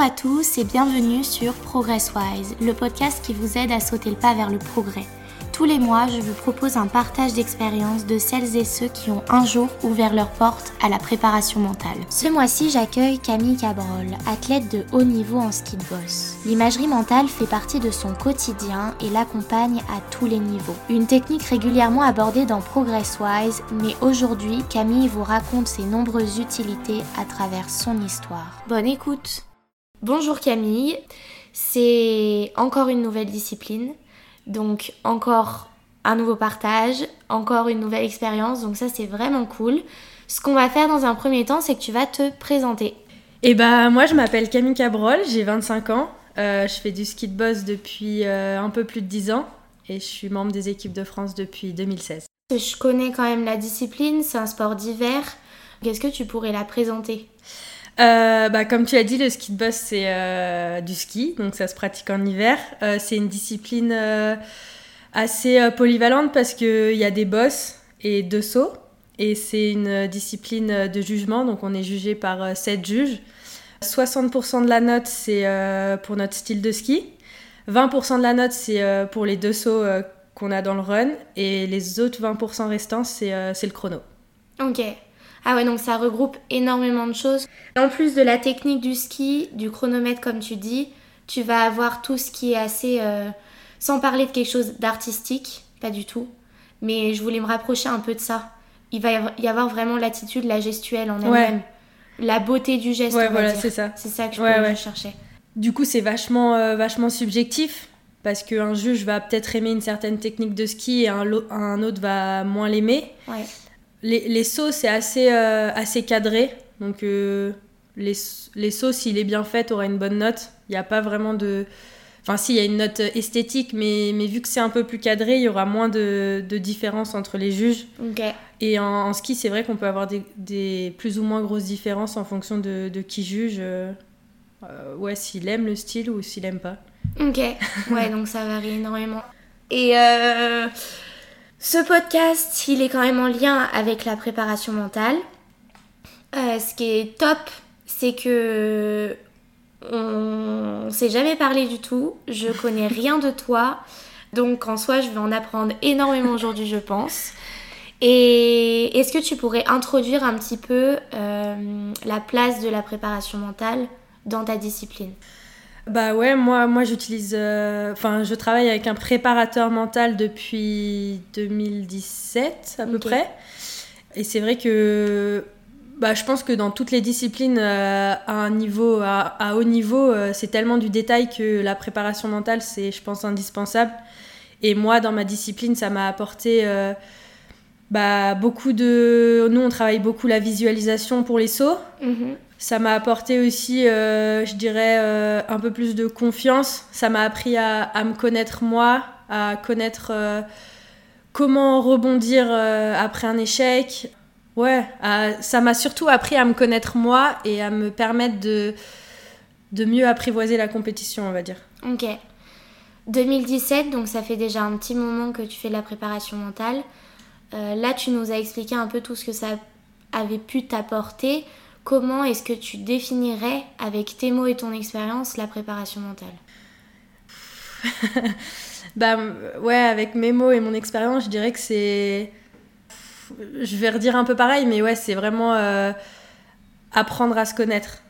à tous et bienvenue sur ProgressWise, le podcast qui vous aide à sauter le pas vers le progrès. Tous les mois, je vous propose un partage d'expériences de celles et ceux qui ont un jour ouvert leur porte à la préparation mentale. Ce mois-ci, j'accueille Camille Cabrol, athlète de haut niveau en ski de boss. L'imagerie mentale fait partie de son quotidien et l'accompagne à tous les niveaux. Une technique régulièrement abordée dans ProgressWise, mais aujourd'hui, Camille vous raconte ses nombreuses utilités à travers son histoire. Bonne écoute Bonjour Camille, c'est encore une nouvelle discipline donc encore un nouveau partage, encore une nouvelle expérience. Donc ça c'est vraiment cool. Ce qu'on va faire dans un premier temps, c'est que tu vas te présenter. Et eh bah moi je m'appelle Camille Cabrol, j'ai 25 ans. Euh, je fais du ski de boss depuis euh, un peu plus de 10 ans et je suis membre des équipes de France depuis 2016. Je connais quand même la discipline, c'est un sport d'hiver. Qu'est-ce que tu pourrais la présenter? Euh, bah, comme tu as dit, le ski de boss, c'est euh, du ski, donc ça se pratique en hiver. Euh, c'est une discipline assez polyvalente parce qu'il y a des bosses et deux sauts. Et c'est une discipline de jugement, donc on est jugé par sept juges. 60% de la note, c'est pour notre style de ski. 20% de la note, c'est pour les deux sauts qu'on a dans le run. Et les autres 20% restants, c'est le chrono. Ok. Ah ouais, donc ça regroupe énormément de choses. En plus de la technique du ski, du chronomètre comme tu dis, tu vas avoir tout ce qui est assez... Euh, sans parler de quelque chose d'artistique, pas du tout. Mais je voulais me rapprocher un peu de ça. Il va y avoir vraiment l'attitude, la gestuelle en elle-même. La beauté du geste. Ouais, voilà, c'est ça. C'est ça que je, ouais, cherchais. Du coup, c'est vachement, euh, vachement subjectif parce qu'un juge va peut-être aimer une certaine technique de ski et un, un autre va moins l'aimer. Ouais. Les, les sauts, c'est assez, euh, assez cadré. Donc, euh, les, les sauts, s'il est bien fait, aura une bonne note. Il n'y a pas vraiment de. Enfin, si, il y a une note esthétique, mais, mais vu que c'est un peu plus cadré, il y aura moins de, de différence entre les juges. Et en, ski, c'est vrai qu'on peut avoir des, des, plus ou moins grosses différences en fonction de, de qui juge. Euh, ouais, s'il aime le style ou s'il aime pas. Ok, ouais, donc ça varie énormément. Et euh, ce podcast, il est quand même en lien avec la préparation mentale. Euh, ce qui est top, c'est que on s'est jamais parlé du tout. Je connais rien de toi. Donc en soi, je vais en apprendre énormément aujourd'hui, je pense. Et est-ce que tu pourrais introduire un petit peu euh, la place de la préparation mentale dans ta discipline? Bah ouais, moi, moi j'utilise. Euh, enfin, je travaille avec un préparateur mental depuis 2017 à peu près. Et c'est vrai que. Bah, je pense que dans toutes les disciplines euh, à un niveau à, haut niveau, euh, c'est tellement du détail que la préparation mentale, c'est, je pense, indispensable. Et moi, dans ma discipline, ça m'a apporté bah, beaucoup de. Nous, on travaille beaucoup la visualisation pour les sauts. Mhm. Ça m'a apporté aussi, euh, je dirais, euh, un peu plus de confiance. Ça m'a appris à, me connaître moi, à connaître euh, comment rebondir après un échec. Ouais, ça m'a surtout appris à me connaître moi et à me permettre de, de mieux apprivoiser la compétition, on va dire. Ok. 2017, donc ça fait déjà un petit moment que tu fais de la préparation mentale. là, tu nous as expliqué un peu tout ce que ça avait pu t'apporter. Comment est-ce que tu définirais, avec tes mots et ton expérience, la préparation mentale? Bah ouais, avec mes mots et mon expérience, je dirais que c'est... Je vais redire un peu pareil, mais ouais, c'est vraiment euh, apprendre à se connaître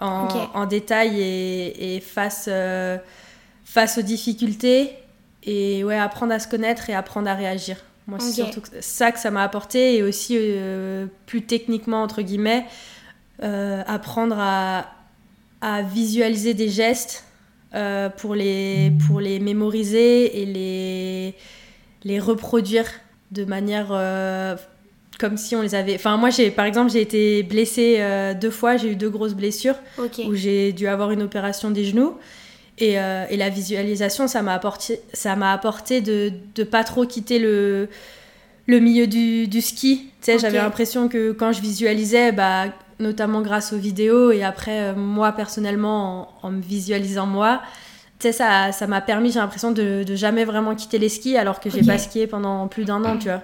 en, détail et, face, euh, face aux difficultés. Et ouais, apprendre à se connaître et apprendre à réagir. Moi, c'est surtout ça que ça m'a apporté et aussi euh, plus techniquement, entre guillemets, euh, apprendre à, à, visualiser des gestes euh, pour, les, pour les mémoriser et les, les reproduire de manière comme si on les avait. Enfin, moi, j'ai, par exemple, j'ai été blessée deux fois, j'ai eu deux grosses blessures où j'ai dû avoir une opération des genoux. Et, euh, et, la visualisation, ça m'a apporté, ça m'a apporté de ne pas trop quitter le, le milieu du, du ski. Tu sais, j'avais l'impression que quand je visualisais, bah, notamment grâce aux vidéos et après, euh, moi personnellement, en, me visualisant moi, tu sais, ça, ça m'a permis, j'ai l'impression, de, de, jamais vraiment quitter les skis alors que j'ai pas skié pendant plus d'un an, tu vois.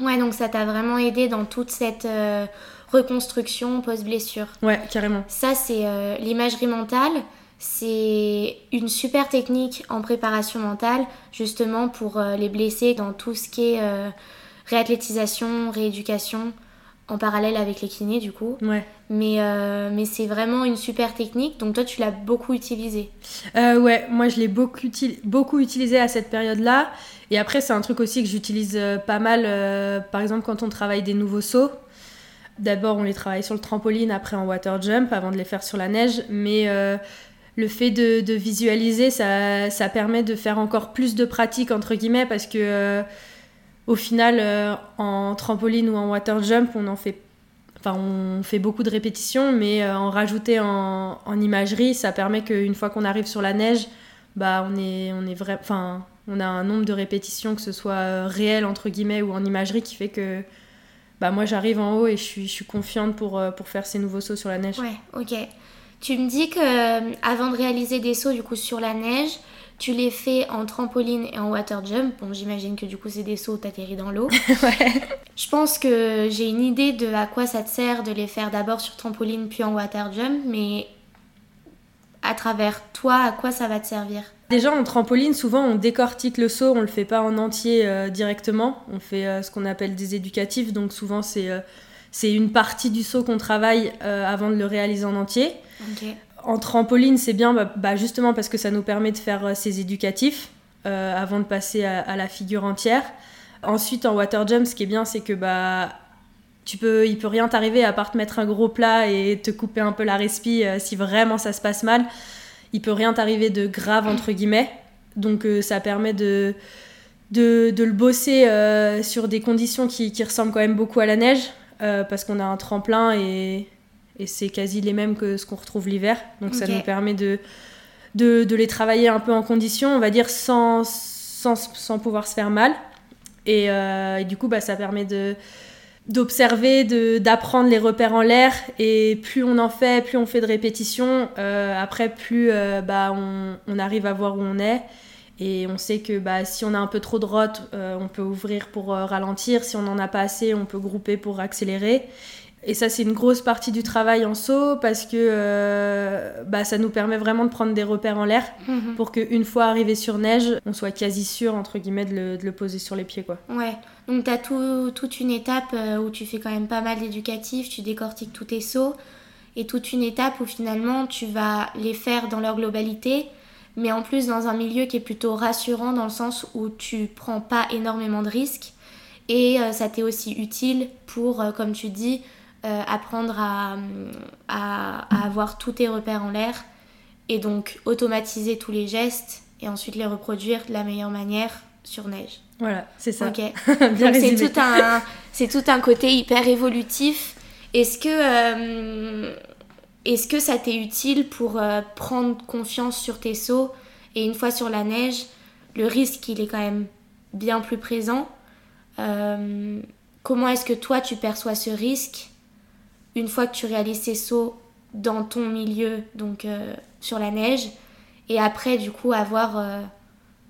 Ouais, donc ça t'a vraiment aidé dans toute cette euh, reconstruction post-blessure. Ouais, carrément. Ça, c'est l'imagerie mentale. C'est une super technique en préparation mentale, justement pour les blessés dans tout ce qui est réathlétisation, rééducation, en parallèle avec les kinés du coup. Ouais. Mais, euh, mais c'est vraiment une super technique, donc toi tu l'as beaucoup utilisé. Euh, ouais, moi je l'ai beaucoup, beaucoup utilisé à cette période-là. Et après c'est un truc aussi que j'utilise euh, pas mal, par exemple quand on travaille des nouveaux sauts. D'abord on les travaille sur le trampoline, après en water jump, avant de les faire sur la neige. Mais le fait de, de visualiser, ça, ça, permet de faire encore plus de pratique, entre guillemets, parce que au final, euh, en trampoline ou en water jump, on en fait, enfin, on fait beaucoup de répétitions, mais euh, en rajouter en, imagerie, ça permet qu'une fois qu'on arrive sur la neige, bah, on est, on est vrai, enfin, on a un nombre de répétitions, que ce soit euh, réel entre guillemets ou en imagerie, qui fait que bah, moi j'arrive en haut et je suis, je suis confiante pour, pour faire ces nouveaux sauts sur la neige. Ouais, ok. Tu me dis que avant de réaliser des sauts du coup sur la neige, tu les fais en trampoline et en water jump. Bon, j'imagine que du coup, c'est des sauts, t'atterris dans l'eau. ouais. Je pense que j'ai une idée de à quoi ça te sert de les faire d'abord sur trampoline puis en water jump, mais à travers toi, à quoi ça va te servir? Déjà en trampoline, souvent on décortique le saut, on le fait pas en entier euh, directement, on fait euh, ce qu'on appelle des éducatifs, donc souvent c'est euh, c'est une partie du saut qu'on travaille avant de le réaliser en entier. En trampoline, c'est bien bah, bah, justement parce que ça nous permet de faire euh, ces éducatifs euh, avant de passer à, la figure entière. Ensuite, en water jump, ce qui est bien, c'est que bah, tu peux, il peut rien t'arriver à part te mettre un gros plat et te couper un peu la respi euh, si vraiment ça se passe mal. Il peut rien t'arriver de grave entre guillemets. Donc ça permet de, de, le bosser sur des conditions qui, qui, ressemblent quand même beaucoup à la neige parce qu'on a un tremplin et, et c'est quasi les mêmes que ce qu'on retrouve l'hiver. Donc ça nous permet de, de, de, les travailler un peu en condition, on va dire sans, sans, sans pouvoir se faire mal. Et, euh, et du coup, bah, ça permet de d'observer, d'apprendre les repères en l'air. Et plus on en fait, plus on fait de répétitions, euh, après plus euh, bah, on, on, arrive à voir où on est. Et on sait que bah, si on a un peu trop de rote, on peut ouvrir pour ralentir, si on n'en a pas assez, on peut grouper pour accélérer et ça, c'est une grosse partie du travail en saut parce que euh, bah, ça nous permet vraiment de prendre des repères en l'air mhm. pour qu'une fois arrivé sur neige, on soit quasi sûr, entre guillemets, de le, poser sur les pieds. Quoi. Ouais, donc tu as toute une étape euh, où tu fais quand même pas mal d'éducatifs, tu décortiques tous tes sauts, et toute une étape où finalement tu vas les faire dans leur globalité, mais en plus dans un milieu qui est plutôt rassurant dans le sens où tu prends pas énormément de risques. Et euh, ça t'est aussi utile pour, comme tu dis, euh, apprendre à, à, avoir tous tes repères en l'air et donc automatiser tous les gestes et ensuite les reproduire de la meilleure manière sur neige. Voilà, c'est ça. Ok. c'est tout un c'est tout un côté hyper évolutif. Est-ce que euh, est-ce que ça t'est utile pour euh, prendre confiance sur tes sauts et une fois sur la neige, le risque il est quand même bien plus présent. comment est-ce que toi tu perçois ce risque une fois que tu réalises ces sauts dans ton milieu, donc euh, sur la neige, et après du coup avoir euh,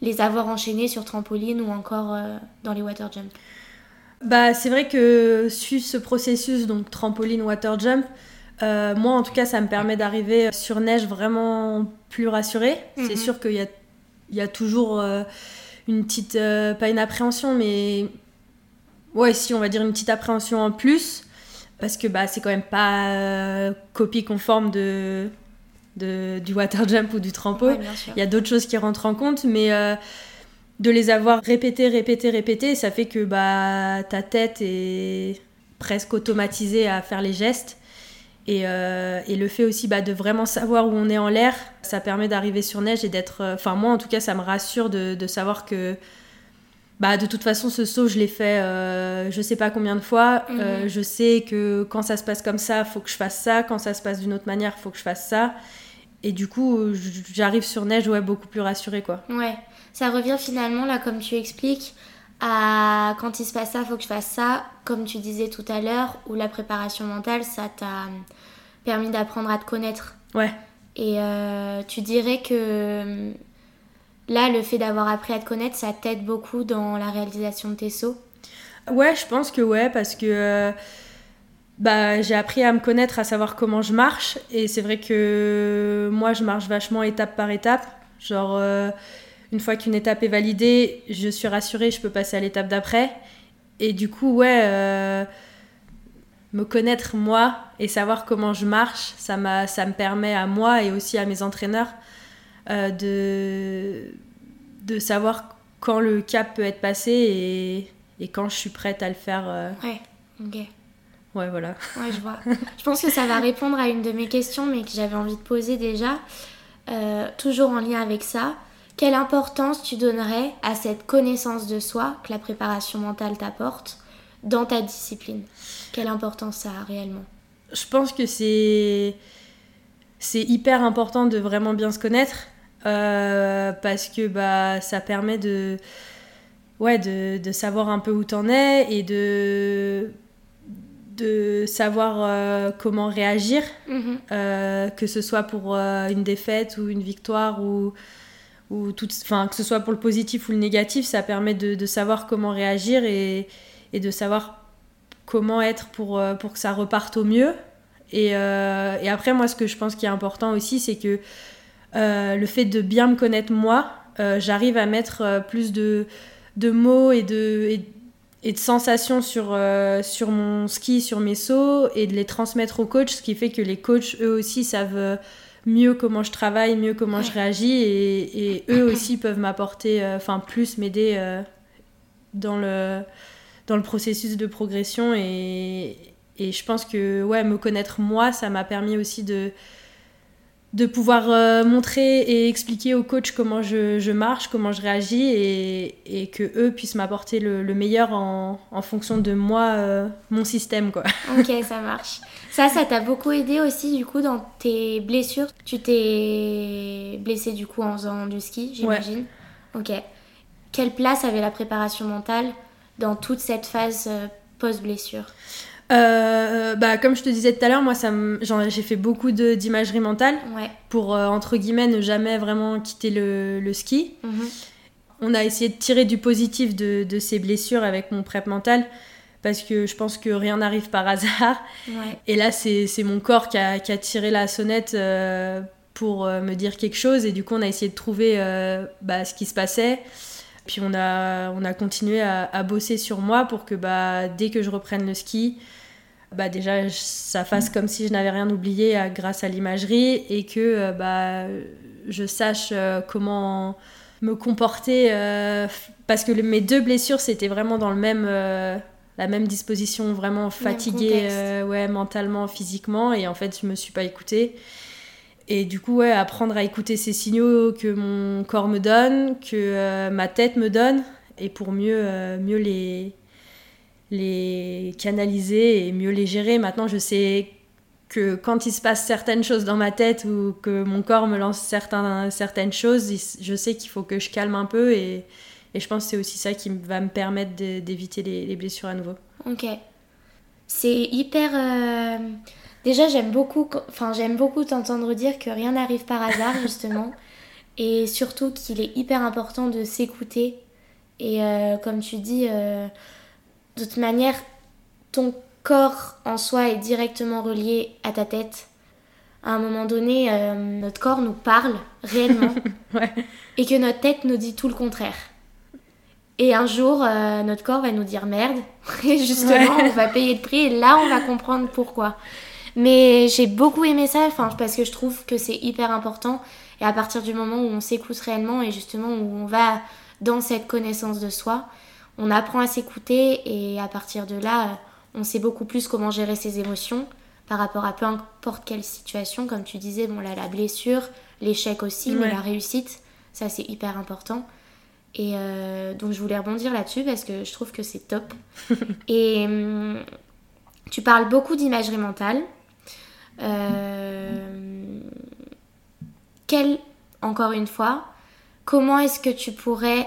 les avoir enchaînés sur trampoline ou encore euh, dans les water jump. Bah c'est vrai que suivre ce processus donc trampoline water jump, moi en tout cas ça me permet d'arriver sur neige vraiment plus rassurée. C'est mhm. sûr qu'il y a, il y a toujours une petite pas une appréhension mais ouais si on va dire une petite appréhension en plus parce que bah, c'est quand même pas euh, copie conforme de, de, du water jump ou du trampo. Il y a d'autres choses qui rentrent en compte, mais euh, de les avoir répétées, répétées, répétées, ça fait que bah, ta tête est presque automatisée à faire les gestes. Et, euh, et le fait aussi bah, de vraiment savoir où on est en l'air, ça permet d'arriver sur neige et d'être... Enfin moi en tout cas ça me rassure de, de savoir que bah de toute façon ce saut je l'ai fait euh, je sais pas combien de fois. Euh, mhm. je sais que quand ça se passe comme ça faut que je fasse ça. Quand ça se passe d'une autre manière faut que je fasse ça. Et du coup j'arrive sur neige ouais beaucoup plus rassurée quoi. Ouais. Ça revient finalement là comme tu expliques à quand il se passe ça faut que je fasse ça comme tu disais tout à l'heure où la préparation mentale ça t'a permis d'apprendre à te connaître. Ouais. Et euh, tu dirais que Là, le fait d'avoir appris à te connaître, ça t'aide beaucoup dans la réalisation de tes sauts? Ouais, je pense que ouais, parce que. Euh, bah, j'ai appris à me connaître, à savoir comment je marche. Et c'est vrai que moi, je marche vachement étape par étape. Genre, euh, une fois qu'une étape est validée, je suis rassurée, je peux passer à l'étape d'après. Et du coup, ouais, euh, me connaître moi et savoir comment je marche, ça, ça me permet à moi et aussi à mes entraîneurs euh, de, de savoir quand le cap peut être passé et, et quand je suis prête à le faire. Ouais, ok. Ouais, voilà. Ouais, je vois. je pense que ça va répondre à une de mes questions, mais que j'avais envie de poser déjà. Euh, toujours en lien avec ça. Quelle importance tu donnerais à cette connaissance de soi que la préparation mentale t'apporte dans ta discipline? Quelle importance ça a réellement? Je pense que c'est c'est hyper important de vraiment bien se connaître euh, parce que bah ça permet de ouais de, de savoir un peu où t'en es et de de savoir euh, comment réagir, mhm. euh, que ce soit pour une défaite ou une victoire ou, ou tout, que ce soit pour le positif ou le négatif, ça permet de, de savoir comment réagir et, et, de savoir comment être pour, pour que ça reparte au mieux. Et, et, après, moi, ce que je pense qui est important aussi, c'est que le fait de bien me connaître moi, j'arrive à mettre plus de, de mots et de, et de sensations sur, euh, sur mon ski, sur mes sauts, et de les transmettre aux coachs, ce qui fait que les coachs, eux aussi, savent mieux comment je travaille, mieux comment je réagis, et, et eux aussi peuvent m'apporter, euh, enfin plus m'aider euh, dans, le, dans le processus de progression. Et, et je pense que ouais, me connaître moi, ça m'a permis aussi de de pouvoir euh, montrer et expliquer aux coachs comment je, je marche, comment je réagis et, et que eux puissent m'apporter le, le, meilleur en, en, fonction de moi, euh, mon système quoi. Ok, ça marche. Ça, ça t'a beaucoup aidé aussi du coup dans tes blessures. Tu t'es blessé du coup en faisant du ski, j'imagine. Ok. Quelle place avait la préparation mentale dans toute cette phase euh, post-blessure? Euh, bah, comme je te disais tout à l'heure, moi, j'ai fait beaucoup d'imagerie mentale pour, euh, entre guillemets, ne jamais vraiment quitter le, le ski. Mhm. On a essayé de tirer du positif de, de, ces blessures avec mon prep mental parce que je pense que rien n'arrive par hasard. Et là, c'est mon corps qui a, qui a, tiré la sonnette euh, pour me dire quelque chose. Et du coup, on a essayé de trouver bah, ce qui se passait. Puis on a, on a continué à, à, bosser sur moi pour que bah, dès que je reprenne le ski, bah déjà ça fasse comme si je n'avais rien oublié grâce à l'imagerie et que euh, bah, je sache euh, comment me comporter euh, parce que mes deux blessures c'était vraiment dans le même la même disposition vraiment fatiguée ouais mentalement physiquement et en fait je me suis pas écoutée. Et du coup ouais apprendre à écouter ces signaux que mon corps me donne que ma tête me donne et pour mieux mieux les les canaliser et mieux les gérer. Maintenant, je sais que quand il se passe certaines choses dans ma tête ou que mon corps me lance certains, certaines choses, je sais qu'il faut que je calme un peu et, et je pense que c'est aussi ça qui va me permettre d'éviter les, blessures à nouveau. Ok. C'est hyper... Euh, déjà, j'aime beaucoup, enfin, j'aime beaucoup t'entendre dire que rien n'arrive par hasard, justement. et surtout qu'il est hyper important de s'écouter. Et euh, comme tu dis... Euh, de toute manière, ton corps en soi est directement relié à ta tête. À un moment donné, euh, notre corps nous parle réellement et que notre tête nous dit tout le contraire. Et un jour, euh, notre corps va nous dire merde. Et justement, on va payer le prix et là, on va comprendre pourquoi. Mais j'ai beaucoup aimé ça parce que je trouve que c'est hyper important. Et à partir du moment où on s'écoute réellement et justement où on va dans cette connaissance de soi, on apprend à s'écouter et à partir de là, on sait beaucoup plus comment gérer ses émotions par rapport à peu importe quelle situation. Comme tu disais, bon là, la blessure, l'échec aussi, mais la réussite, ça c'est hyper important. Et euh, donc je voulais rebondir là-dessus parce que je trouve que c'est top. et hum, tu parles beaucoup d'imagerie mentale. Euh, quelle, encore une fois, comment est-ce que tu pourrais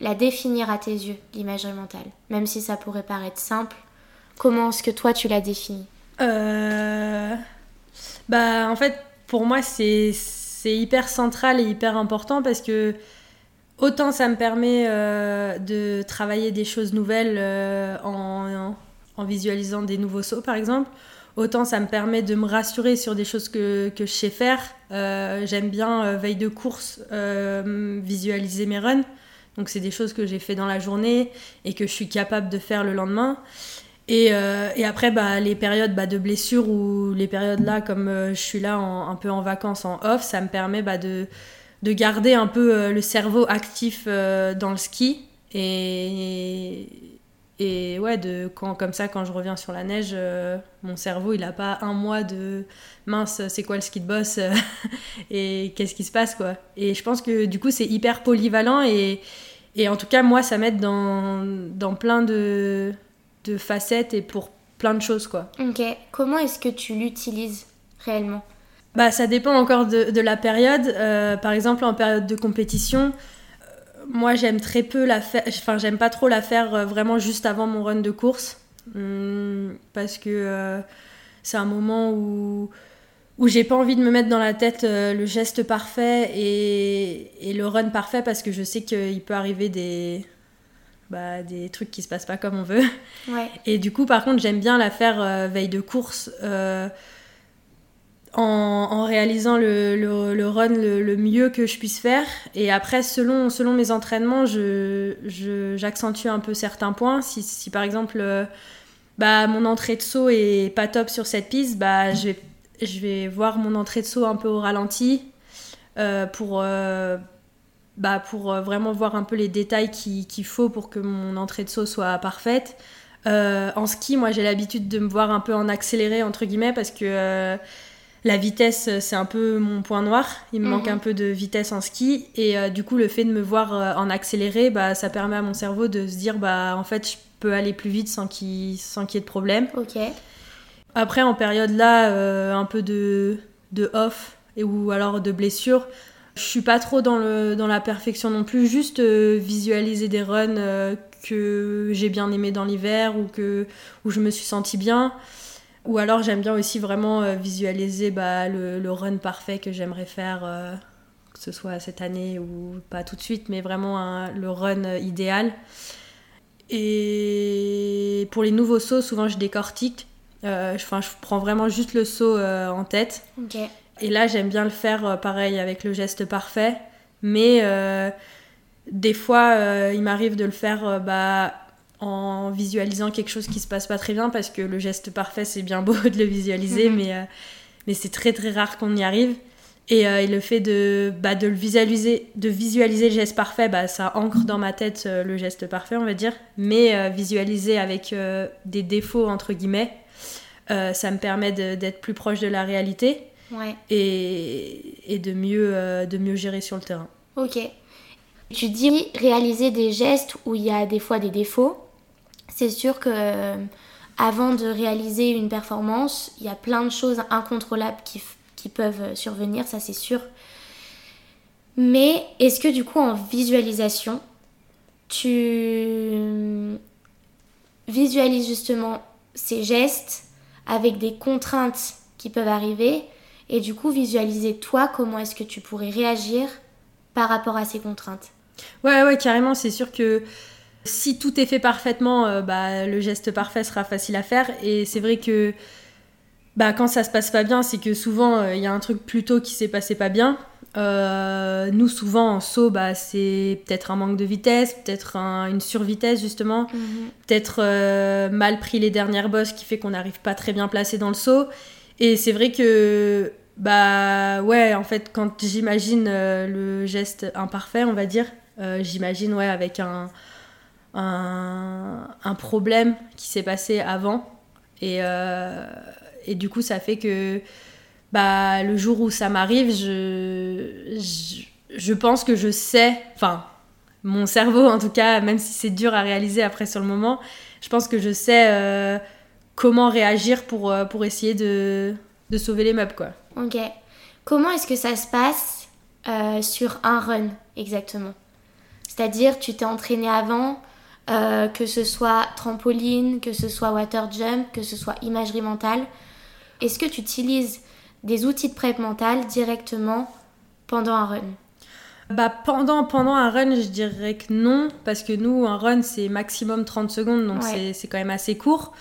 la définir à tes yeux, l'imagerie mentale Même si ça pourrait paraître simple, comment est-ce que toi tu la définis euh... Bah en fait, pour moi c'est hyper central et hyper important parce que autant ça me permet euh, de travailler des choses nouvelles euh, en, en visualisant des nouveaux sauts par exemple. Autant ça me permet de me rassurer sur des choses que, que je sais faire. Euh, j'aime bien, veille de course, visualiser mes runs. Donc c'est des choses que j'ai fait dans la journée et que je suis capable de faire le lendemain. Et, et après, bah, les périodes bah, de blessure ou les périodes là, comme je suis là un peu en vacances, en off, ça me permet bah, de, de garder un peu le cerveau actif dans le ski. Et, et ouais, de, quand, comme ça, quand je reviens sur la neige, euh, mon cerveau, il n'a pas un mois de mince, c'est quoi le ski de boss et qu'est-ce qui se passe, quoi. Et je pense que du coup, c'est hyper polyvalent et, et en tout cas, moi, ça m'aide dans, dans plein de, de facettes et pour plein de choses, quoi. Ok. Comment est-ce que tu l'utilises réellement? Bah, ça dépend encore de, de la période. Euh, par exemple, en période de compétition, moi, j'aime très peu la faire. Enfin, j'aime pas trop la faire euh, vraiment juste avant mon run de course. Hum, parce que euh, c'est un moment où, où j'ai pas envie de me mettre dans la tête euh, le geste parfait et, et, le run parfait parce que je sais qu'il peut arriver des, bah, des trucs qui se passent pas comme on veut. Ouais. Et du coup, par contre, j'aime bien la faire veille de course en, réalisant le, le, run le, mieux que je puisse faire. Et après, selon, selon mes entraînements, j'accentue je, un peu certains points. Si, si par exemple, euh, bah, mon entrée de saut est pas top sur cette piste, bah, je, vais, je vais voir mon entrée de saut un peu au ralenti euh, pour, euh, bah, pour vraiment voir un peu les détails qu'il faut pour que mon entrée de saut soit parfaite. en ski, moi j'ai l'habitude de me voir un peu en accéléré, entre guillemets, parce que la vitesse, euh, c'est un peu mon point noir. Il me manque mhm. un peu de vitesse en ski. Et euh, du coup, le fait de me voir euh, en accéléré, bah, ça permet à mon cerveau de se dire, bah, en fait, je peux aller plus vite sans qu'il y ait de problème. Ok. Après, en période là, un peu de, de off et, ou alors de blessure, je suis pas trop dans, le, dans la perfection non plus. Juste visualiser des runs que j'ai bien aimé dans l'hiver ou que, où je me suis sentie bien. Ou alors j'aime bien aussi vraiment euh, visualiser bah, le, run parfait que j'aimerais faire, euh, que ce soit cette année ou pas tout de suite, mais vraiment le run euh, idéal. Et pour les nouveaux sauts, souvent je décortique. je, je prends vraiment juste le saut en tête. Et là, j'aime bien le faire pareil avec le geste parfait. Mais des fois, il m'arrive de le faire bah, en visualisant quelque chose qui se passe pas très bien parce que le geste parfait c'est bien beau de le visualiser mhm. mais, euh, mais c'est très très rare qu'on y arrive. Et, euh, le fait de, bah, de le visualiser de visualiser le geste parfait bah, ça ancre dans ma tête euh, le geste parfait on va dire. Mais visualiser avec des défauts entre guillemets ça me permet d'être plus proche de la réalité. Et, et, de, mieux, de mieux gérer sur le terrain. Ok. Tu dis réaliser des gestes où il y a des fois des défauts c'est sûr que euh, avant de réaliser une performance, il y a plein de choses incontrôlables qui, qui peuvent euh, survenir, ça c'est sûr. Mais est-ce que du coup en visualisation, tu visualises justement ces gestes avec des contraintes qui peuvent arriver et du coup visualiser toi comment est-ce que tu pourrais réagir par rapport à ces contraintes? Ouais, ouais, carrément, c'est sûr que si tout est fait parfaitement, euh, bah, le geste parfait sera facile à faire. Et c'est vrai que bah, quand ça se passe pas bien, c'est que souvent euh, il y a un truc plutôt qui s'est passé pas bien. Euh, nous, souvent en saut, bah, c'est peut-être un manque de vitesse, peut-être une survitesse justement, mhm. peut-être mal pris les dernières bosses qui fait qu'on n'arrive pas très bien placé dans le saut. Et c'est vrai que, bah ouais, en fait, quand j'imagine le geste imparfait, on va dire, j'imagine ouais, avec un, un, problème qui s'est passé avant. Et, euh, et, du coup, ça fait que bah, le jour où ça m'arrive, je, je, je, pense que je sais, enfin, mon cerveau en tout cas, même si c'est dur à réaliser après sur le moment, je pense que je sais euh, comment réagir pour, euh, pour essayer de, de sauver les meubles. Quoi. Ok. Comment est-ce que ça se passe sur un run exactement? C'est-à-dire, tu t'es entraîné avant, euh, que ce soit trampoline, que ce soit water jump, que ce soit imagerie mentale. Est-ce que tu utilises des outils de prep mentale directement pendant un run? Bah pendant, pendant un run, je dirais que non, parce que nous, un run, c'est maximum 30 secondes, donc c'est quand même assez court.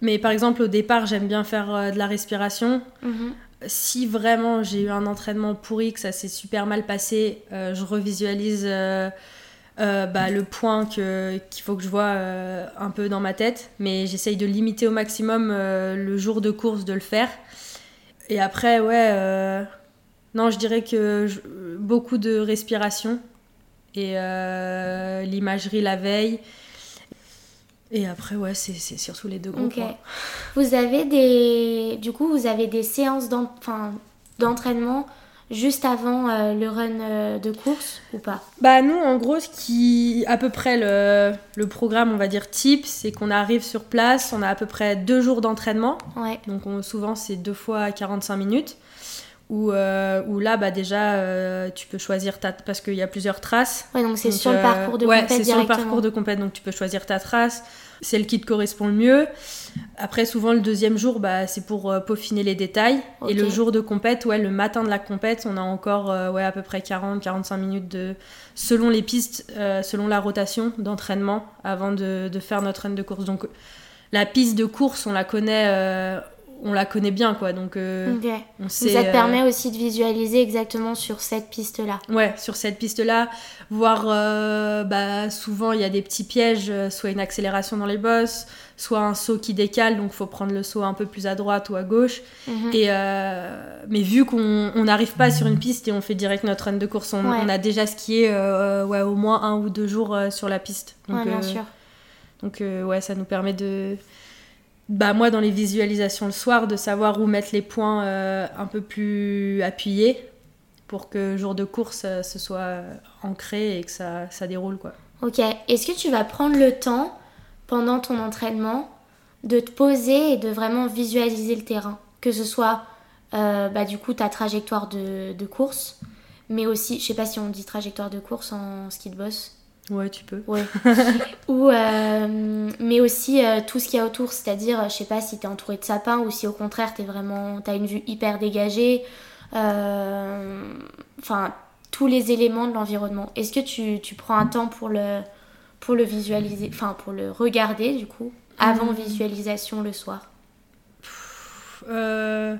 Mais par exemple, au départ, j'aime bien faire euh, de la respiration. Mhm. Si vraiment j'ai eu un entraînement pourri, que ça s'est super mal passé, euh, je revisualise euh, euh, bah, le point qu'il faut que je vois euh, un peu dans ma tête. Mais j'essaye de limiter au maximum euh, le jour de course de le faire. Et après, ouais, non, je dirais que je- beaucoup de respiration et l'imagerie la veille. Et après, ouais, c'est surtout les deux gros points. Vous avez des. Du coup, vous avez des séances enfin, d'entraînement juste avant euh, le run euh, de course ou pas? Bah nous en gros ce qui à peu près le, le programme on va dire type c'est qu'on arrive sur place, on a à peu près deux jours d'entraînement, Ouais. donc on- souvent c'est deux fois 45 minutes. Où, euh, où là bah déjà tu peux choisir ta parce qu'il y a plusieurs traces. Ouais, donc c'est sur le parcours de ouais, compète c'est sur le parcours de compète donc tu peux choisir ta trace, celle qui te correspond le mieux. Après souvent le deuxième jour bah c'est pour euh, peaufiner les détails et le jour de compète ouais le matin de la compète on a encore euh, ouais à peu près 40 45 minutes de selon les pistes euh, selon la rotation d'entraînement avant de, de faire notre run de course. Donc la piste de course on la connaît on la connaît bien quoi donc euh, on sait ça te euh, permet aussi de visualiser exactement sur cette piste-là. Ouais, sur cette piste-là, voir euh, bah, souvent il y a des petits pièges, soit une accélération dans les bosses, soit un saut qui décale, donc faut prendre le saut un peu plus à droite ou à gauche. Mhm. Et mais vu qu'on on n'arrive pas sur une piste et on fait direct notre run de course, on, Ouais. on a déjà skié ouais, au moins un ou deux jours sur la piste. Donc, ouais, bien sûr. donc ouais, ça nous permet de... Bah moi dans les visualisations le soir, de savoir où mettre les points euh, un peu plus appuyés pour que jour de course euh, ce soit ancré et que ça, ça déroule quoi. Ok. Est-ce que tu vas prendre le temps pendant ton entraînement de te poser et de vraiment visualiser le terrain? Que ce soit euh, bah, du coup ta trajectoire de, de course, mais aussi, je sais pas si on dit trajectoire de course en ski de boss. Ouais, tu peux. Ouais. ou, euh, mais aussi euh, tout ce qu'il y a autour, c'est-à-dire, je sais pas si t'es entouré de sapins ou si au contraire t'es vraiment, t'as une vue hyper dégagée. euh, Enfin, tous les éléments de l'environnement. Est-ce que tu, tu prends un temps pour le, pour le visualiser, enfin pour le regarder du coup, avant visualisation le soir? Euh,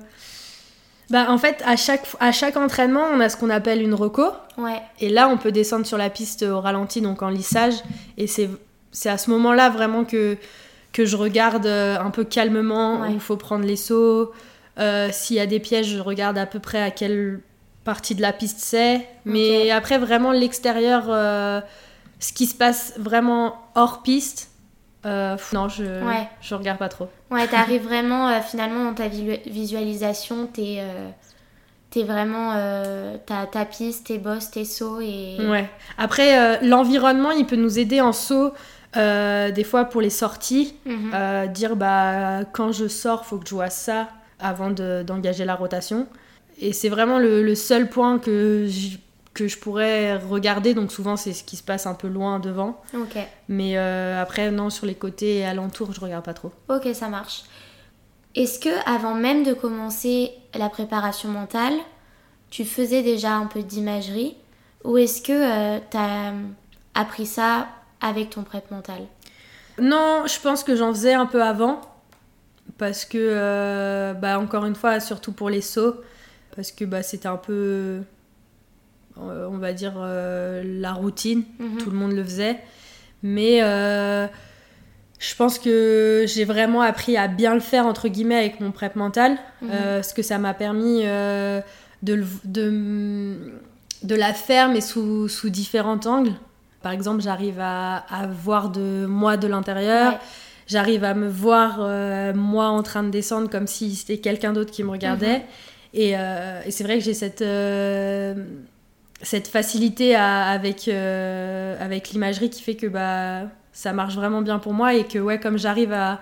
Bah en fait à chaque, à chaque entraînement on a ce qu'on appelle une reco. Ouais, Et là, on peut descendre sur la piste au ralenti, donc en lissage. Et c'est c'est à ce moment-là vraiment que, que je regarde euh, un peu calmement Ouais. où il faut prendre les sauts. Euh, S'il y a des pièges, je regarde à peu près à quelle partie de la piste c'est. Mais après, vraiment, l'extérieur, euh, ce qui se passe vraiment hors piste, euh, non, je, Ouais. je regarde pas trop. ouais, t'arrives vraiment euh, finalement dans ta visualisation, t'es euh, vraiment, t'as ta piste, tes bosses, tes sauts et... Ouais. Après, l'environnement, il peut nous aider en saut, des fois pour les sorties. Mhm. Dire bah quand je sors faut que je vois ça avant de- d'engager la rotation et c'est vraiment le, le seul point que que je pourrais regarder donc souvent c'est ce qui se passe un peu loin devant Ok. mais euh, après non sur les côtés et alentours je regarde pas trop Ok, ça marche. Est-ce que avant même de commencer la préparation mentale, tu faisais déjà un peu d'imagerie ou est-ce que tu as appris ça avec ton prep mental? Non je pense que j'en faisais un peu avant parce que euh, bah encore une fois surtout pour les sauts parce que bah c'était un peu euh, on va dire euh, la routine Mhm. tout le monde le faisait. Mais euh, je pense que j'ai vraiment appris à bien le faire, entre guillemets, avec mon prep mental. Mhm. euh, ce que ça m'a permis euh, de, le- de, de la faire, mais sous, sous différents angles. Par exemple, j'arrive à, à voir de moi de l'intérieur. Ouais. J'arrive à me voir, euh, moi, en train de descendre comme si c'était quelqu'un d'autre qui me regardait. Et, euh, et c'est vrai que j'ai cette, euh, cette facilité à- avec, euh, avec l'imagerie qui fait que bah, ça marche vraiment bien pour moi. Et que, ouais, comme j'arrive à,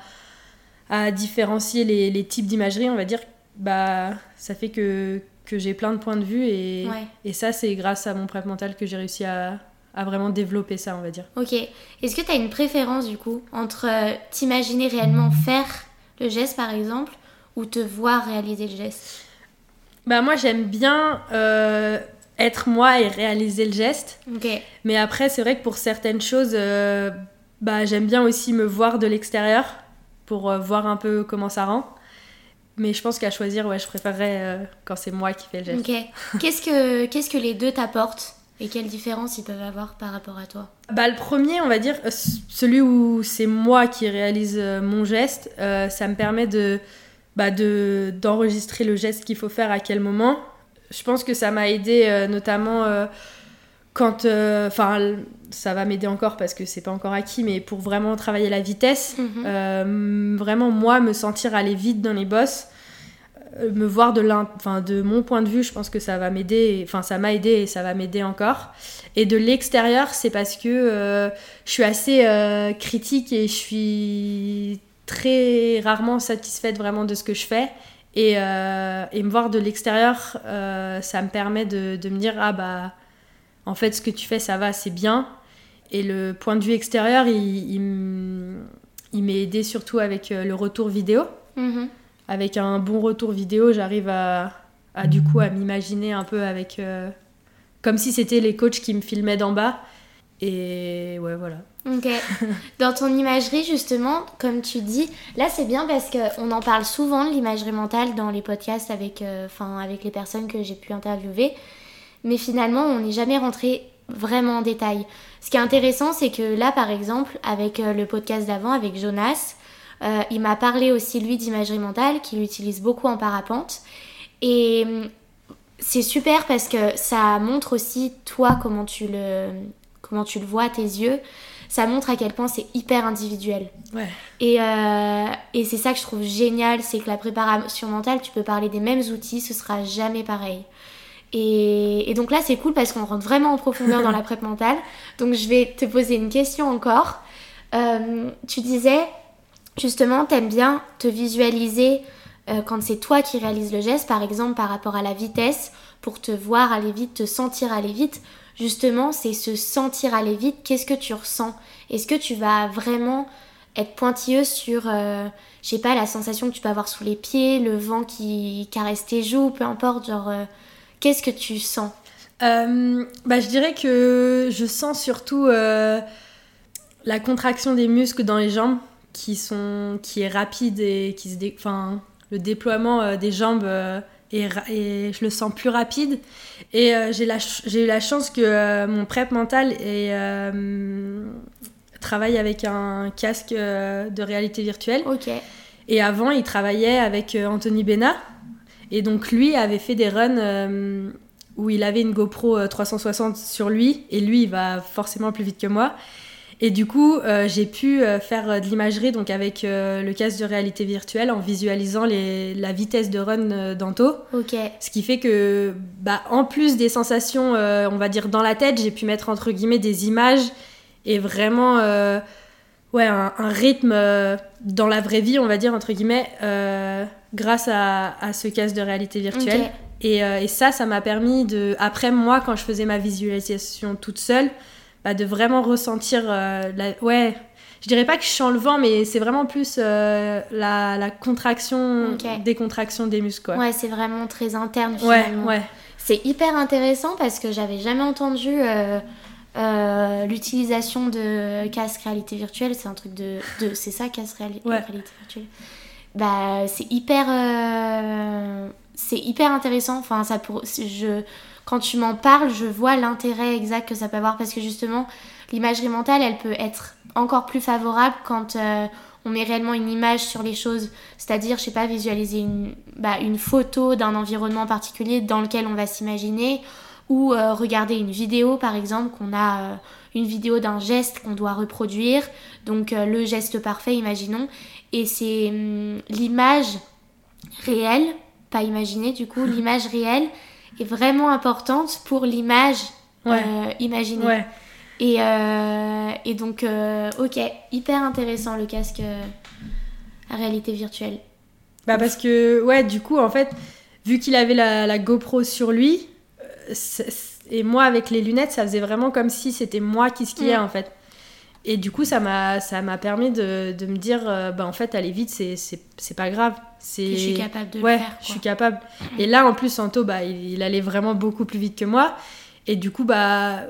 à différencier les, les types d'imagerie, on va dire, bah, ça fait que, que j'ai plein de points de vue. Et, Ouais. et ça, c'est grâce à mon prep mental que j'ai réussi à, à vraiment développer ça, on va dire. Ok. Est-ce que tu as une préférence du coup entre euh, t'imaginer réellement faire le geste par exemple ou te voir réaliser le geste? Bah, moi, j'aime bien euh, être moi et réaliser le geste. Mais après, c'est vrai que pour certaines choses, euh, bah, j'aime bien aussi me voir de l'extérieur pour voir un peu comment ça rend. Mais je pense qu'à choisir, ouais, je préférerais quand c'est moi qui fais le geste. Qu'est-ce que, qu'est-ce que les deux t'apportent et quelles différences ils peuvent avoir par rapport à toi? Bah, Le premier, on va dire, euh, celui où c'est moi qui réalise euh, mon geste, euh, ça me permet de, bah, de, d'enregistrer le geste qu'il faut faire à quel moment. Je pense que ça m'a aidé notamment quand. Enfin, ça va m'aider encore parce que c'est pas encore acquis, mais pour vraiment travailler la vitesse, mhm. vraiment moi me sentir aller vite dans les bosses euh, me voir de, enfin, de mon point de vue, je pense que ça va m'aider, enfin ça m'a aidé et ça va m'aider encore. Et de l'extérieur, c'est parce que euh, je suis assez euh, critique et je suis très rarement satisfaite vraiment de ce que je fais. Et, et me voir de l'extérieur, ça me permet de, de, me dire, ah bah, en fait, ce que tu fais, ça va, c'est bien. Et le point de vue extérieur, il, il, aidé surtout avec le retour vidéo. Mm-hmm avec un bon retour vidéo, j'arrive à, du coup à m'imaginer un peu avec euh, comme si c'était les coachs qui me filmaient d'en bas. Et ouais, voilà. Ok. Dans ton imagerie, justement, comme tu dis, là c'est bien parce qu'on en parle souvent de l'imagerie mentale dans les podcasts avec, euh, avec les personnes que j'ai pu interviewer. Mais finalement, on n'est jamais rentré vraiment en détail. Ce qui est intéressant, c'est que là, par exemple, avec euh, le podcast d'avant, avec Jonas, euh, il m'a parlé aussi, lui, d'imagerie mentale, qu'il utilise beaucoup en parapente. Et hum, c'est super parce que ça montre aussi, toi, comment tu le, comment tu le vois à tes yeux. Ça montre à quel point c'est hyper individuel. Ouais. Et, euh, et c'est ça que je trouve génial, c'est que la préparation mentale, tu peux parler des mêmes outils, ce sera jamais pareil. Et, et donc là, c'est cool parce qu'on rentre vraiment en profondeur dans la prép mentale. Donc je vais te poser une question encore. Euh, tu disais, justement, t'aimes bien te visualiser euh, quand c'est toi qui réalises le geste, par exemple par rapport à la vitesse, pour te voir aller vite, te sentir aller vite. Justement, c'est se sentir aller vite. Qu'est-ce que tu ressens? Est-ce que tu vas vraiment être pointilleuse sur, euh, je sais pas, la sensation que tu peux avoir sous les pieds, le vent qui caresse tes joues, peu importe, genre, euh, qu'est-ce que tu sens? Bah, Je dirais que je sens surtout la contraction des muscles dans les jambes qui, sont, qui est rapide et qui se enfin, le déploiement euh, des jambes euh, et je le sens plus rapide. Et euh, j'ai eu la chance que mon prep mental et, travaille avec un casque de réalité virtuelle. Et avant, il travaillait avec Anthony Bena. Et donc, lui avait fait des runs où il avait une GoPro 360 sur lui. Et lui, il va forcément plus vite que moi. Et du coup, euh, j'ai pu euh, faire euh, de l'imagerie donc avec le casque de réalité virtuelle en visualisant les, la vitesse de run d'Anto. Ok. Ce qui fait que, bah, en plus des sensations, on va dire dans la tête, j'ai pu mettre entre guillemets des images et vraiment, ouais, un, rythme dans la vraie vie, on va dire entre guillemets, grâce à, à, ce casque de réalité virtuelle. Et, et, ça, ça m'a permis de, après moi, quand je faisais ma visualisation toute seule bah, de vraiment ressentir euh, la... ouais je dirais pas que je sens le vent mais c'est vraiment plus euh, la, la, contraction décontraction des muscles ouais c'est vraiment très interne finalement. ouais, ouais. c'est hyper intéressant parce que j'avais jamais entendu euh, l'utilisation de casque réalité virtuelle. C'est un truc de, de c'est ça casque réalité virtuelle. Bah c'est hyper c'est hyper intéressant. Enfin ça pour je quand tu m'en parles, je vois l'intérêt exact que ça peut avoir parce que justement, l'imagerie mentale, elle peut être encore plus favorable quand euh, on met réellement une image sur les choses. C'est-à-dire, je sais pas, visualiser une, bah, une photo d'un environnement particulier dans lequel on va s'imaginer ou euh, regarder une vidéo par exemple qu'on a euh, une vidéo d'un geste qu'on doit reproduire. Donc le geste parfait imaginons. Et c'est hum, l'image réelle pas imaginée du coup l'image réelle est vraiment importante pour l'image euh, imaginée. Et, euh, et, donc, euh, ok, hyper intéressant le casque à réalité virtuelle. Bah parce que, ouais, du coup, en fait, vu qu'il avait la, la, GoPro sur lui, et moi avec les lunettes, ça faisait vraiment comme si c'était moi qui skiais, mm. en fait. Et du coup, ça m'a, ça m'a permis de, de, me dire, bah en fait, aller vite, c'est, c'est, pas grave. C'est... Je suis capable de ouais, le faire. je suis capable. Et là, en plus, Santo, bah, il, allait vraiment beaucoup plus vite que moi. Et du coup, bah,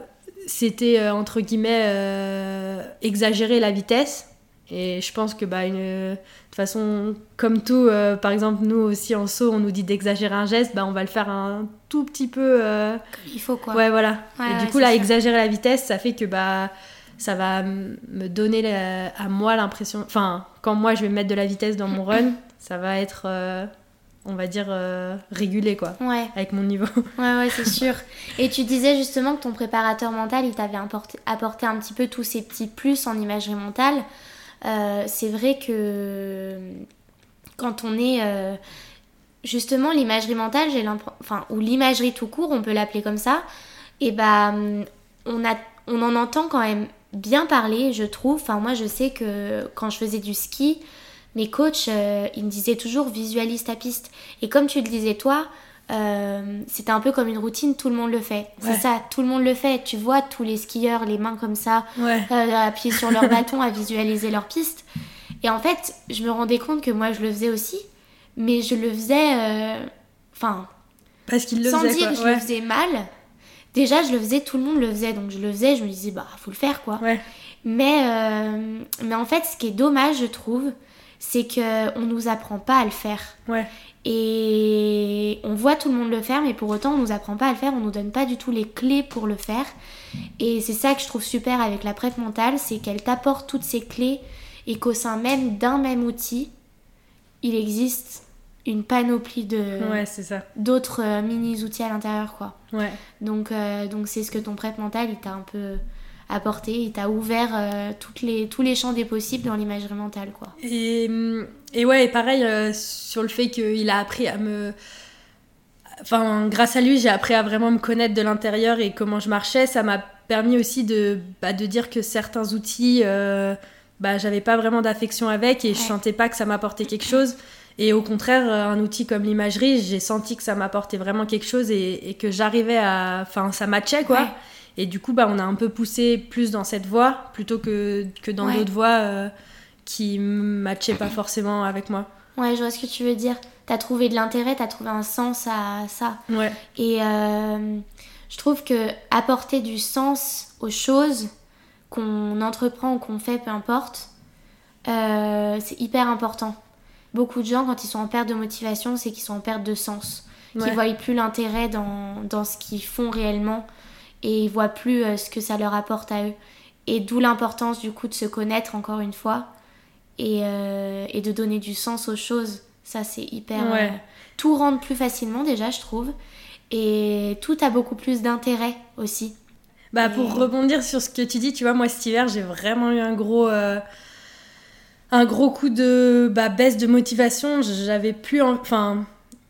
c'était, euh, entre guillemets, euh, exagérer la vitesse. Et je pense que, bah, une, de toute façon, comme tout, euh, par exemple, nous aussi en saut, on nous dit d'exagérer un geste, bah, on va le faire un tout petit peu. Euh, Il faut quoi. Ouais, voilà. et du coup, là, exagérer la vitesse, ça fait que, bah, ça va me donner à moi l'impression. Enfin, quand moi je vais mettre de la vitesse dans mon run, ça va être. Euh, on va dire, régulé, quoi. Ouais. Avec mon niveau. Ouais, ouais, c'est sûr. Et tu disais justement que ton préparateur mental, il t'avait apporté, un petit peu tous ces petits plus en imagerie mentale. Euh, c'est vrai que quand on est euh, justement l'imagerie mentale, j'ai enfin ou l'imagerie tout court, on peut l'appeler comme ça, et ben on a on en entend quand même bien parler, je trouve. Enfin moi je sais que quand je faisais du ski, mes coachs euh, ils me disaient toujours visualise ta piste. Et comme tu le disais toi, euh, c'était un peu comme une routine, tout le monde le fait. C'est ça, tout le monde le fait. Tu vois tous les skieurs, les mains comme ça, ouais. euh, sur leur bâton, à visualiser leur piste. Et en fait, je me rendais compte que moi, je le faisais aussi, mais je le faisais. Enfin. Parce qu'il le sans faisait. dire que je le faisais mal. Déjà, je le faisais, tout le monde le faisait. Donc, je le faisais, je me disais, bah, faut le faire, quoi. Mais, euh, mais en fait, ce qui est dommage, je trouve, c'est qu'on nous apprend pas à le faire. Ouais. Et on voit tout le monde le faire, mais pour autant, on nous apprend pas à le faire, on nous donne pas du tout les clés pour le faire. Et c'est ça que je trouve super avec la prep mentale, c'est qu'elle t'apporte toutes ces clés et qu'au sein même d'un même outil, il existe une panoplie de d'autres euh, mini outils à l'intérieur quoi. Ouais. Donc euh, donc c'est ce que ton prep mental il t'a un peu apporté, il t'a ouvert euh, toutes les, tous les champs des possibles dans l'imagerie mentale. Quoi. Et, et ouais, pareil sur le fait qu'il a appris à me... Enfin, grâce à lui, j'ai appris à vraiment me connaître de l'intérieur et comment je marchais. Ça m'a permis aussi de, bah, de dire que certains outils, bah, j'avais pas vraiment d'affection avec et je sentais pas que ça m'apportait quelque chose. Et au contraire, un outil comme l'imagerie, j'ai senti que ça m'apportait vraiment quelque chose et, et que j'arrivais à... Enfin, ça matchait, quoi. Et du coup, bah, on a un peu poussé plus dans cette voie plutôt que, que dans d'autres voies euh, qui matchaient pas forcément avec moi. Ouais, je vois ce que tu veux dire. T'as trouvé de l'intérêt, t'as trouvé un sens à ça. Ouais. Et euh, je trouve que apporter du sens aux choses qu'on entreprend ou qu'on fait, peu importe, euh, c'est hyper important. Beaucoup de gens, quand ils sont en perte de motivation, c'est qu'ils sont en perte de sens. Qu'ils voient plus l'intérêt dans, dans ce qu'ils font réellement et ils voient plus euh, ce que ça leur apporte à eux. Et d'où l'importance du coup de se connaître encore une fois et, euh, et de donner du sens aux choses. Ça c'est hyper... Euh, tout rentre plus facilement déjà je trouve et tout a beaucoup plus d'intérêt aussi. Bah pour rebondir sur ce que tu dis, tu vois, moi cet hiver j'ai vraiment eu un gros... un gros coup de bah, baisse de motivation. J'avais plus... Enfin...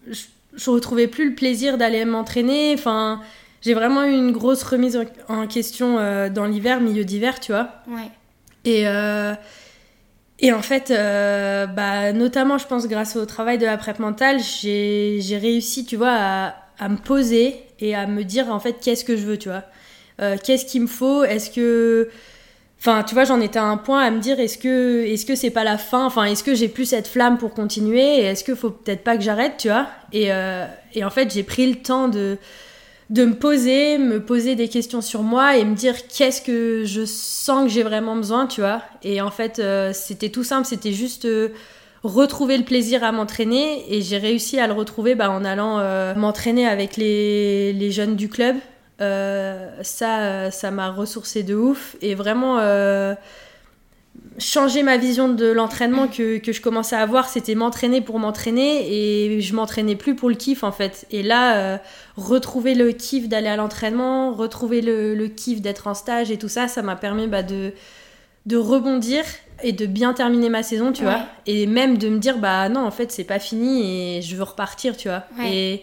Je, je retrouvais plus le plaisir d'aller m'entraîner. Enfin j'ai vraiment eu une grosse remise en question euh, dans l'hiver, milieu d'hiver, tu vois. Ouais. Et, euh, et en fait, euh, bah, notamment, je pense, grâce au travail de la prep mentale, j'ai réussi, tu vois, à, à, me poser et à me dire, en fait, qu'est-ce que je veux, tu vois. qu'est-ce qu'il me faut? Est-ce que. Enfin, tu vois, j'en étais à un point à me dire est-ce que est-ce que c'est pas la fin? Enfin, est-ce que j'ai plus cette flamme pour continuer? Est-ce qu'il faut peut-être pas que j'arrête, tu vois? Et, et en fait, j'ai pris le temps de de me poser, me poser des questions sur moi et me dire qu'est-ce que je sens que j'ai vraiment besoin, tu vois? Et en fait, euh, c'était tout simple, c'était juste euh, retrouver le plaisir à m'entraîner et j'ai réussi à le retrouver bah, en allant euh, m'entraîner avec les, les, jeunes du club. Ça, ça m'a ressourcé de ouf et vraiment changer ma vision de l'entraînement que, que, je commençais à avoir, c'était m'entraîner pour m'entraîner et je m'entraînais plus pour le kiff en fait. Et là, euh, retrouver le kiff d'aller à l'entraînement, retrouver le, le kiff d'être en stage et tout ça, ça m'a permis bah, de, de rebondir et de bien terminer ma saison, tu vois. Et même de me dire, bah non, en fait, c'est pas fini et je veux repartir, tu vois. Et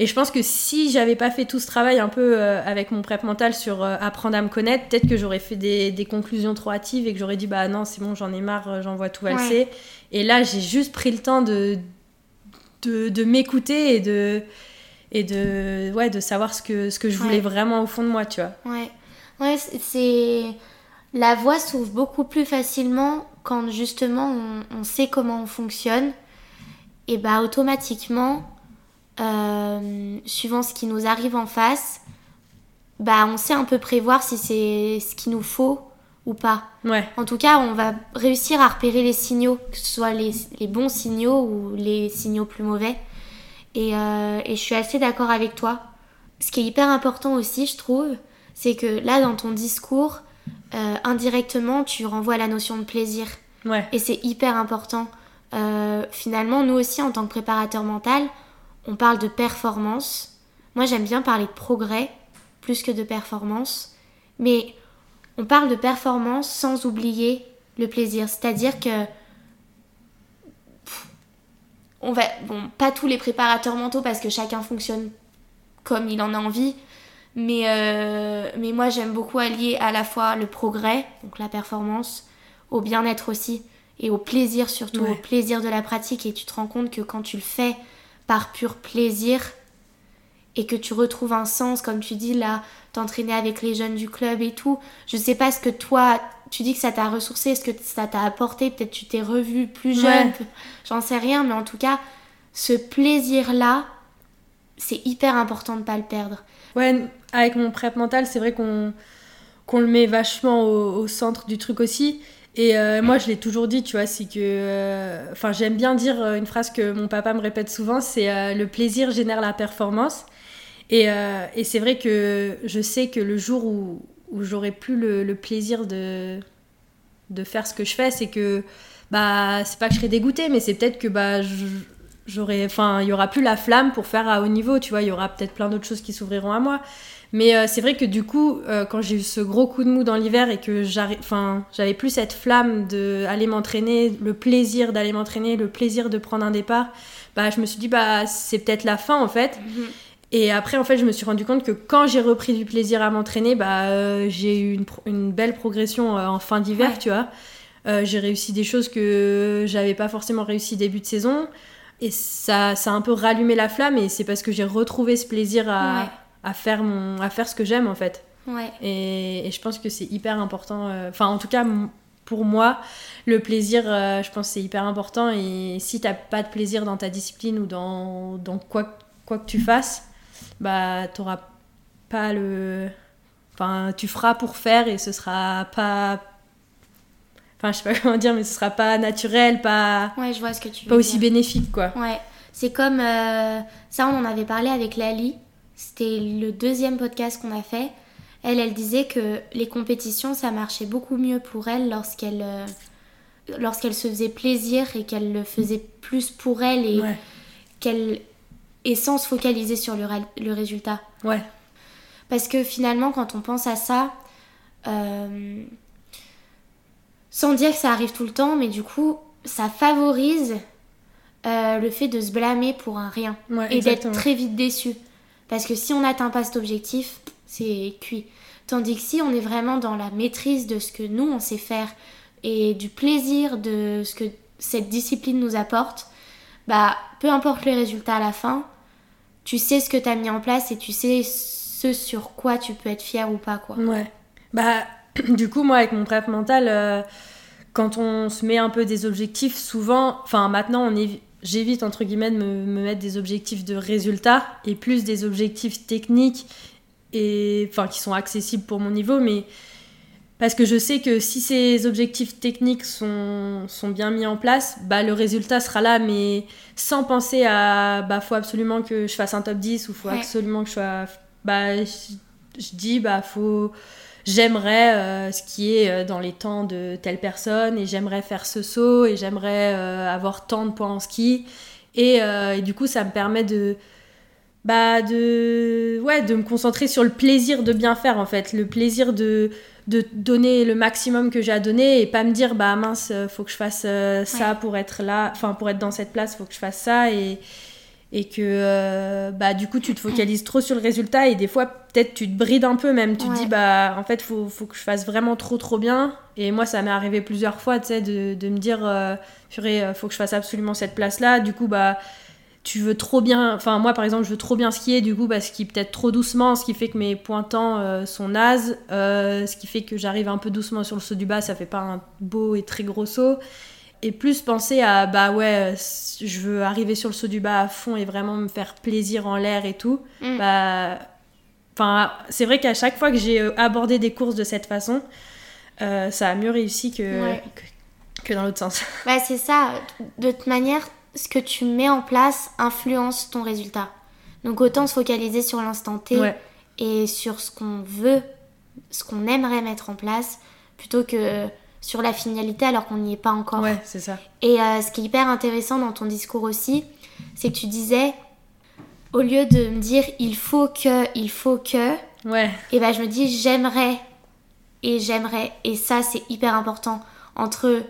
et je pense que si j'avais pas fait tout ce travail un peu euh, avec mon prep mental sur euh, apprendre à me connaître, peut-être que j'aurais fait des, des, conclusions trop hâtives et que j'aurais dit bah non, c'est bon, j'en ai marre, euh, j'en vois tout valser. Et là, j'ai juste pris le temps de, de, de m'écouter et de, et de, ouais, de savoir ce que, ce que je voulais vraiment au fond de moi, tu vois. Ouais, ouais c'est. La voix s'ouvre beaucoup plus facilement quand justement on, on sait comment on fonctionne. Et bah automatiquement, euh, suivant ce qui nous arrive en face, bah, on sait un peu prévoir si c'est ce qu'il nous faut ou pas. Ouais. En tout cas, on va réussir à repérer les signaux, que ce soit les, les bons signaux ou les signaux plus mauvais. Et, euh, et je suis assez d'accord avec toi. Ce qui est hyper important aussi, je trouve, c'est que là, dans ton discours, euh, indirectement, tu renvoies à la notion de plaisir. Ouais. Et c'est hyper important. Euh, finalement, nous aussi, en tant que préparateur mental, on parle de performance. Moi, j'aime bien parler de progrès plus que de performance. Mais on parle de performance sans oublier le plaisir. C'est-à-dire que. On va. Bon, pas tous les préparateurs mentaux parce que chacun fonctionne comme il en a envie. Mais, euh, mais moi, j'aime beaucoup allier à la fois le progrès, donc la performance, au bien-être aussi, et au plaisir surtout, Ouais. au plaisir de la pratique. Et tu te rends compte que quand tu le fais par pur plaisir, et que tu retrouves un sens, comme tu dis là, t'entraîner avec les jeunes du club et tout. Je sais pas ce que toi, tu dis que ça t'a ressourcé, ce que ça t'a apporté, peut-être tu t'es revu plus jeune, Ouais. j'en sais rien, mais en tout cas, ce plaisir-là, c'est hyper important de pas le perdre. Ouais, avec mon prep mental, c'est vrai qu'on qu'on le met vachement au, au centre du truc aussi. Et euh, moi, je l'ai toujours dit, tu vois, c'est que. euh, Enfin, j'aime bien dire euh, une phrase que mon papa me répète souvent c'est le plaisir génère la performance. Et, et c'est vrai que je sais que le jour où, où j'aurai plus le, plaisir de, de faire ce que je fais, c'est que. Bah, c'est pas que je serai dégoûtée, mais c'est peut-être que bah, j'aurais. Enfin, il y aura plus la flamme pour faire à haut niveau, tu vois, il y aura peut-être plein d'autres choses qui s'ouvriront à moi. Mais euh, c'est vrai que du coup, euh, quand j'ai eu ce gros coup de mou dans l'hiver et que enfin, j'avais plus cette flamme d'aller m'entraîner, le plaisir d'aller m'entraîner, le plaisir de prendre un départ, bah, je me suis dit, bah, c'est peut-être la fin en fait. Et après, en fait, je me suis rendu compte que quand j'ai repris du plaisir à m'entraîner, bah, euh, j'ai eu une, belle progression en fin d'hiver, Ouais. tu vois. J'ai réussi des choses que j'avais pas forcément réussi début de saison. Et ça, ça a un peu rallumé la flamme et c'est parce que j'ai retrouvé ce plaisir à, Ouais. à, faire, mon, à faire ce que j'aime en fait. Ouais, Et, et je pense que c'est hyper important. euh, Enfin, en tout cas, pour moi, le plaisir, euh, je pense que c'est hyper important. Et si t'as pas de plaisir dans ta discipline ou dans, dans quoi, quoi que tu fasses, bah, t'auras pas le. Enfin, tu feras pour faire et ce sera pas. Enfin, je sais pas comment dire, mais ce sera pas naturel, pas, ouais, je vois ce que tu veux pas aussi dire. bénéfique, quoi. Ouais, c'est comme euh, ça, on en avait parlé avec Lali. C'était le deuxième podcast qu'on a fait. Elle, elle disait que les compétitions, ça marchait beaucoup mieux pour elle lorsqu'elle euh, lorsqu'elle se faisait plaisir et qu'elle le faisait plus pour elle et Ouais. qu'elle et sans se focaliser sur le, le résultat. Ouais. Parce que finalement, quand on pense à ça, euh, sans dire que ça arrive tout le temps, mais du coup, ça favorise euh, le fait de se blâmer pour un rien Ouais, et d'être très vite déçu. Parce que si on n'atteint pas cet objectif, c'est cuit. Tandis que si on est vraiment dans la maîtrise de ce que nous, on sait faire et du plaisir de ce que cette discipline nous apporte, bah, peu importe les résultats à la fin, tu sais ce que tu as mis en place et tu sais ce sur quoi tu peux être fier ou pas, quoi. Ouais. Bah, du coup, moi, avec mon prep mental, euh, quand on se met un peu des objectifs, souvent, enfin, maintenant, on j'évite, entre guillemets, de me, me mettre des objectifs de résultats et plus des objectifs techniques et, enfin, qui sont accessibles pour mon niveau, mais parce que je sais que si ces objectifs techniques sont, sont bien mis en place, bah, le résultat sera là, mais sans penser à bah, faut absolument que je fasse un top 10 ou faut Ouais. absolument que je sois. Bah, je, je dis, bah, faut. J'aimerais euh, ce qui est euh, dans les temps de telle personne et j'aimerais faire ce saut et j'aimerais euh, avoir tant de points en ski. Et, et du coup, ça me permet de bah de ouais de me concentrer sur le plaisir de bien faire en fait le plaisir de de donner le maximum que j'ai à donner et pas me dire bah mince faut que je fasse ça Ouais. pour être là enfin pour être dans cette place faut que je fasse ça et et que euh, bah du coup tu te focalises trop sur le résultat et des fois peut-être tu te brides un peu même. Tu te dis bah en fait faut, faut que je fasse vraiment trop trop bien. Et moi ça m'est arrivé plusieurs fois tu sais de, de me dire euh, purée euh, faut que je fasse absolument cette place là du coup bah tu veux trop bien, enfin moi par exemple je veux trop bien skier, du coup bah, skie peut-être trop doucement, ce qui fait que mes pointants euh, sont nazes, ce qui fait que j'arrive un peu doucement sur le saut du bas, ça fait pas un beau et très gros saut. Et plus penser à bah ouais, euh, je veux arriver sur le saut du bas à fond et vraiment me faire plaisir en l'air et tout. Mm. Bah, enfin c'est vrai qu'à chaque fois que j'ai euh, abordé des courses de cette façon, euh, ça a mieux réussi que, que, dans l'autre sens. Bah, c'est ça. De toute manière, ce que tu mets en place influence ton résultat. Donc autant se focaliser sur l'instant T et sur ce qu'on veut, ce qu'on aimerait mettre en place, plutôt que sur la finalité alors qu'on n'y est pas encore. Ouais, c'est ça. Et euh, ce qui est hyper intéressant dans ton discours aussi, c'est que tu disais, au lieu de me dire il faut que, il faut que, ouais. et ben je me dis j'aimerais et j'aimerais. Et ça, c'est hyper important entre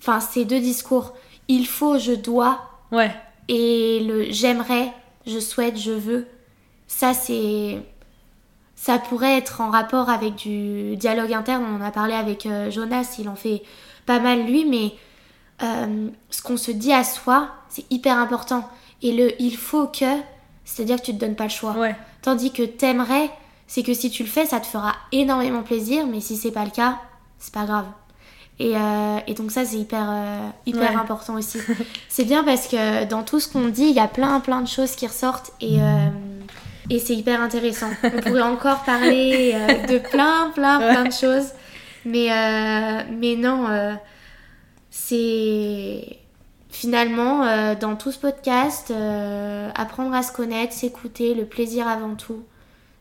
enfin, ces deux discours. Il faut, je dois. Ouais. Et le j'aimerais, je souhaite, je veux. Ça, c'est. Ça pourrait être en rapport avec du dialogue interne. On en a parlé avec euh, Jonas, il en fait pas mal lui, mais euh, ce qu'on se dit à soi, c'est hyper important. Et le il faut que, c'est-à-dire que tu te donnes pas le choix. Ouais. Tandis que t'aimerais, c'est que si tu le fais, ça te fera énormément plaisir, mais si c'est pas le cas, c'est pas grave. Et, euh, et, donc ça c'est hyper euh, hyper important aussi. c'est bien parce que dans tout ce qu'on dit, il y a plein plein de choses qui ressortent et et c'est hyper intéressant. On pourrait encore parler de plein plein plein de choses, mais mais non, c'est finalement dans tout ce podcast apprendre à se connaître, s'écouter, le plaisir avant tout.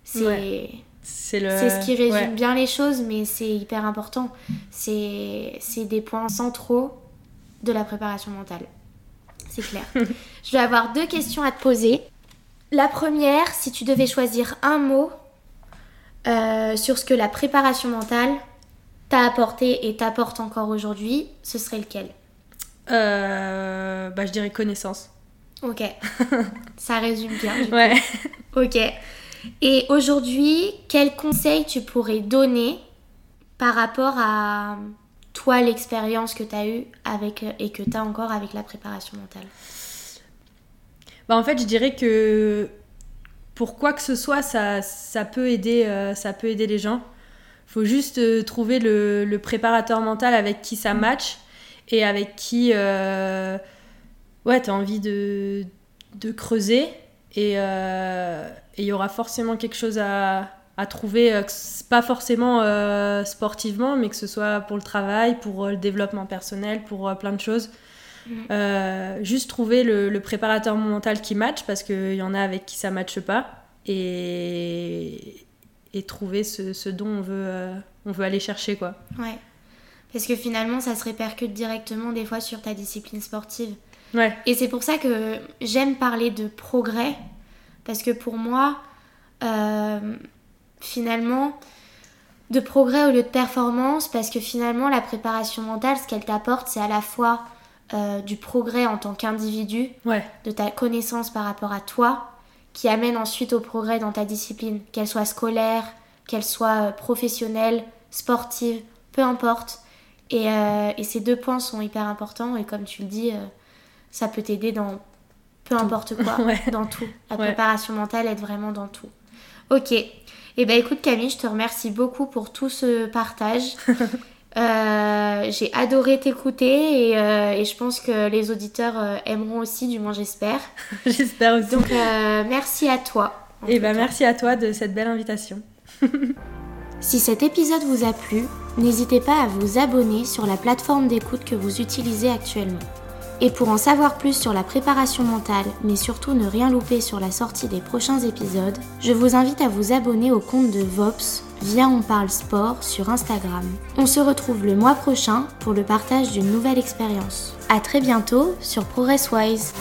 C'est c'est ce qui résume bien les choses, mais c'est hyper important. C'est des points centraux de la préparation mentale. C'est clair. Je vais avoir deux questions à te poser. La première, si tu devais choisir un mot euh, sur ce que la préparation mentale t'a apporté et t'apporte encore aujourd'hui, ce serait lequel? Euh, bah, Je dirais connaissance. Ok. Ça résume bien. ouais. Ok. Et aujourd'hui, quel conseil tu pourrais donner par rapport à toi, l'expérience que tu as eue avec, et que tu as encore avec la préparation mentale? Bah En fait, je dirais que pour quoi que ce soit, ça, ça, peut, aider, euh, ça peut aider les gens. Il faut juste euh, trouver le, préparateur mental avec qui ça match et avec qui euh, ouais, tu as envie de, creuser. Et, il y aura forcément quelque chose à, trouver, pas forcément sportivement, mais que ce soit pour le travail, pour le développement personnel, pour plein de choses. Mm. juste trouver le, préparateur mental qui match, parce qu'il y en a avec qui ça matche pas, et, et trouver ce, ce dont on veut, on veut aller chercher. quoi. Ouais. Parce que finalement, ça se répercute directement des fois sur ta discipline sportive. Ouais. Et c'est pour ça que j'aime parler de progrès parce que pour moi, euh, finalement, de progrès au lieu de performance, parce que finalement, la préparation mentale, ce qu'elle t'apporte, c'est à la fois euh, du progrès en tant qu'individu, de ta connaissance par rapport à toi, qui amène ensuite au progrès dans ta discipline, qu'elle soit scolaire, qu'elle soit euh, professionnelle, sportive, peu importe. Et, et, ces deux points sont hyper importants et comme tu le dis, ça peut t'aider dans peu importe quoi, dans tout. La préparation mentale est vraiment dans tout. Ok. Et eh ben écoute Camille, je te remercie beaucoup pour tout ce partage. Euh, j'ai adoré t'écouter et, euh, et, je pense que les auditeurs euh, aimeront aussi, du moins j'espère. j'espère aussi. Donc merci à toi. Et eh ben merci à toi de cette belle invitation. si cet épisode vous a plu, n'hésitez pas à vous abonner sur la plateforme d'écoute que vous utilisez actuellement. Et pour en savoir plus sur la préparation mentale, mais surtout ne rien louper sur la sortie des prochains épisodes, je vous invite à vous abonner au compte de Vops via On Parle Sport sur Instagram. On se retrouve le mois prochain pour le partage d'une nouvelle expérience. A très bientôt sur ProgressWise.